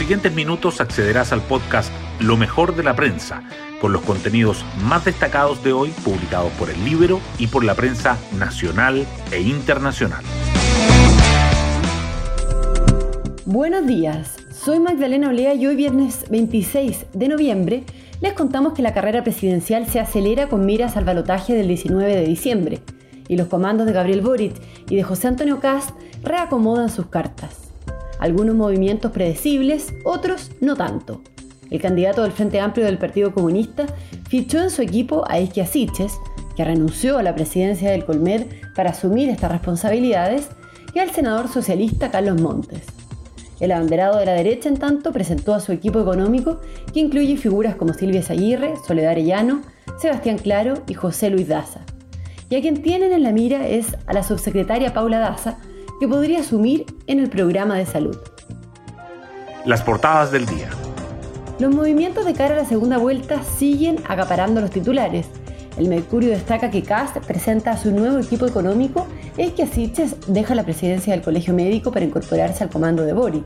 siguientes minutos accederás al podcast Lo mejor de la prensa, con los contenidos más destacados de hoy publicados por el Libro y por la prensa nacional e internacional. Buenos días, soy Magdalena Olea y hoy viernes 26 de noviembre les contamos que la carrera presidencial se acelera con miras al balotaje del 19 de diciembre y los comandos de Gabriel Boric y de José Antonio Cast reacomodan sus cartas. Algunos movimientos predecibles, otros no tanto. El candidato del Frente Amplio del Partido Comunista fichó en su equipo a Isquia Siches, que renunció a la presidencia del Colmed para asumir estas responsabilidades, y al senador socialista Carlos Montes. El abanderado de la derecha, en tanto, presentó a su equipo económico, que incluye figuras como Silvia Zaguirre, Soledad Arellano, Sebastián Claro y José Luis Daza. Y a quien tienen en la mira es a la subsecretaria Paula Daza, que podría asumir en el programa de salud. Las portadas del día. Los movimientos de cara a la segunda vuelta siguen acaparando los titulares. El Mercurio destaca que Cast presenta a su nuevo equipo económico es que Siches deja la presidencia del Colegio Médico para incorporarse al comando de Boric.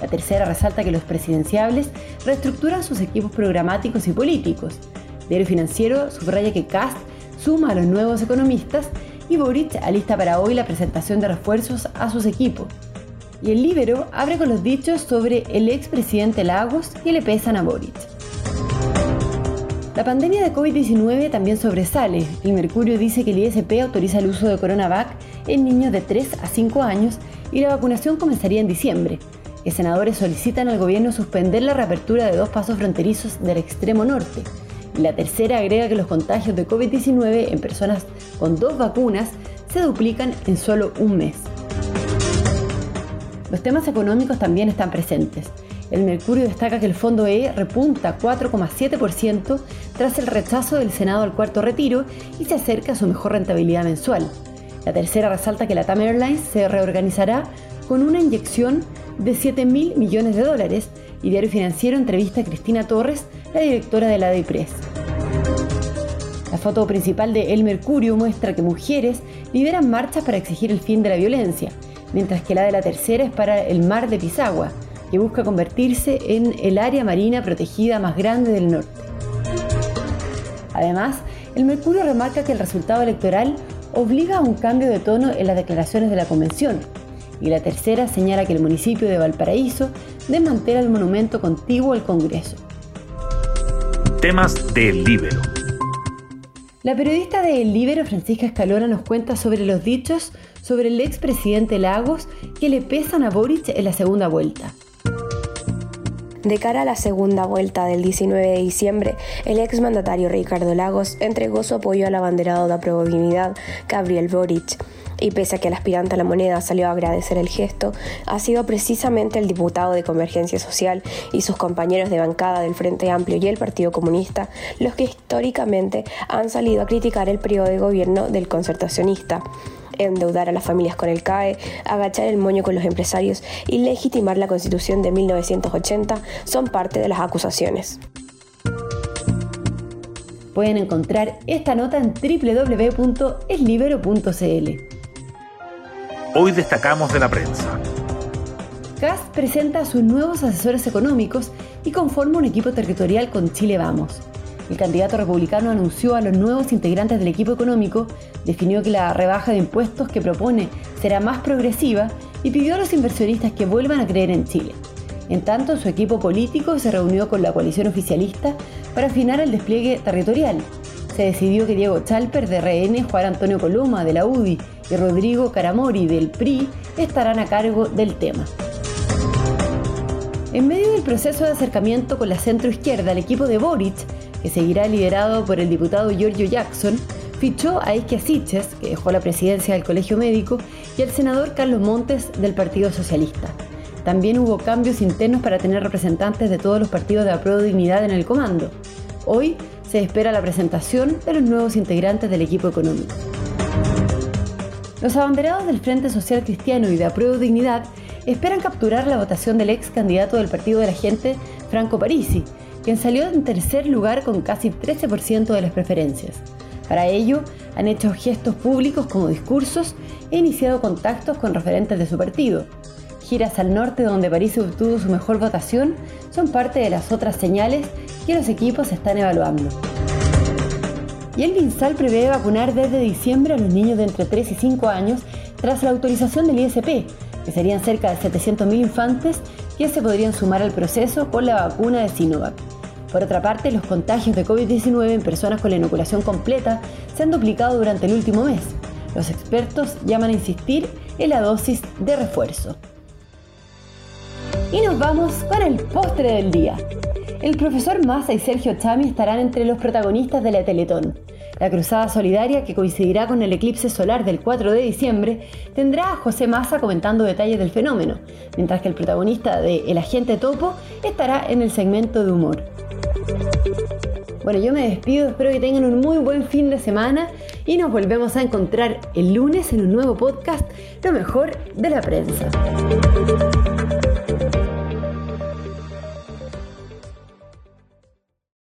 La tercera resalta que los presidenciables reestructuran sus equipos programáticos y políticos. Diario Financiero subraya que Cast suma a los nuevos economistas y Boric alista para hoy la presentación de refuerzos a sus equipos. Y el Libero abre con los dichos sobre el expresidente Lagos que le pesan a Boric. La pandemia de COVID-19 también sobresale. El Mercurio dice que el ISP autoriza el uso de Coronavac en niños de 3 a 5 años y la vacunación comenzaría en diciembre. Que senadores solicitan al gobierno suspender la reapertura de dos pasos fronterizos del extremo norte. La tercera agrega que los contagios de COVID-19 en personas con dos vacunas se duplican en solo un mes. Los temas económicos también están presentes. El Mercurio destaca que el fondo E repunta 4,7% tras el rechazo del Senado al cuarto retiro y se acerca a su mejor rentabilidad mensual. La tercera resalta que la TAM Airlines se reorganizará con una inyección de 7 mil millones de dólares y Diario Financiero entrevista a Cristina Torres, la directora de la DIPRES. La foto principal de El Mercurio muestra que mujeres lideran marchas para exigir el fin de la violencia, mientras que la de la tercera es para el mar de Pisagua, que busca convertirse en el área marina protegida más grande del norte. Además, el Mercurio remarca que el resultado electoral obliga a un cambio de tono en las declaraciones de la Convención, y la tercera señala que el municipio de Valparaíso desmantela el monumento contiguo al Congreso. Temas del Libero. La periodista de El Libero, Francisca Escalona, nos cuenta sobre los dichos sobre el expresidente Lagos que le pesan a Boric en la segunda vuelta. De cara a la segunda vuelta del 19 de diciembre, el exmandatario Ricardo Lagos entregó su apoyo al abanderado de probabilidad Gabriel Boric. Y pese a que el aspirante a la moneda salió a agradecer el gesto, ha sido precisamente el diputado de Convergencia Social y sus compañeros de bancada del Frente Amplio y el Partido Comunista los que históricamente han salido a criticar el periodo de gobierno del concertacionista endeudar a las familias con el CAE, agachar el moño con los empresarios y legitimar la Constitución de 1980 son parte de las acusaciones. Pueden encontrar esta nota en www.eslibero.cl. Hoy destacamos de la prensa. CAS presenta a sus nuevos asesores económicos y conforma un equipo territorial con Chile Vamos. El candidato republicano anunció a los nuevos integrantes del equipo económico, definió que la rebaja de impuestos que propone será más progresiva y pidió a los inversionistas que vuelvan a creer en Chile. En tanto, su equipo político se reunió con la coalición oficialista para afinar el despliegue territorial. Se decidió que Diego Chalper de RN, Juan Antonio Coloma de la UDI y Rodrigo Caramori del PRI estarán a cargo del tema. En medio del proceso de acercamiento con la centroizquierda, el equipo de Boric que seguirá liderado por el diputado Giorgio Jackson, fichó a Isquia Siches, que dejó la presidencia del Colegio Médico, y al senador Carlos Montes del Partido Socialista. También hubo cambios internos para tener representantes de todos los partidos de Apruebo Dignidad en el comando. Hoy se espera la presentación de los nuevos integrantes del equipo económico. Los abanderados del Frente Social Cristiano y de Apruebo Dignidad esperan capturar la votación del ex candidato del Partido de la Gente, Franco Parisi, quien salió en tercer lugar con casi 13% de las preferencias. Para ello, han hecho gestos públicos como discursos e iniciado contactos con referentes de su partido. Giras al norte donde París obtuvo su mejor votación son parte de las otras señales que los equipos están evaluando. Y el MinSal prevé vacunar desde diciembre a los niños de entre 3 y 5 años tras la autorización del ISP, que serían cerca de 700.000 infantes que se podrían sumar al proceso con la vacuna de Sinovac. Por otra parte, los contagios de COVID-19 en personas con la inoculación completa se han duplicado durante el último mes. Los expertos llaman a insistir en la dosis de refuerzo. Y nos vamos con el postre del día. El profesor Massa y Sergio Chami estarán entre los protagonistas de la Teletón. La cruzada solidaria, que coincidirá con el eclipse solar del 4 de diciembre, tendrá a José Massa comentando detalles del fenómeno, mientras que el protagonista de El Agente Topo estará en el segmento de humor. Bueno, yo me despido, espero que tengan un muy buen fin de semana y nos volvemos a encontrar el lunes en un nuevo podcast, Lo mejor de la prensa.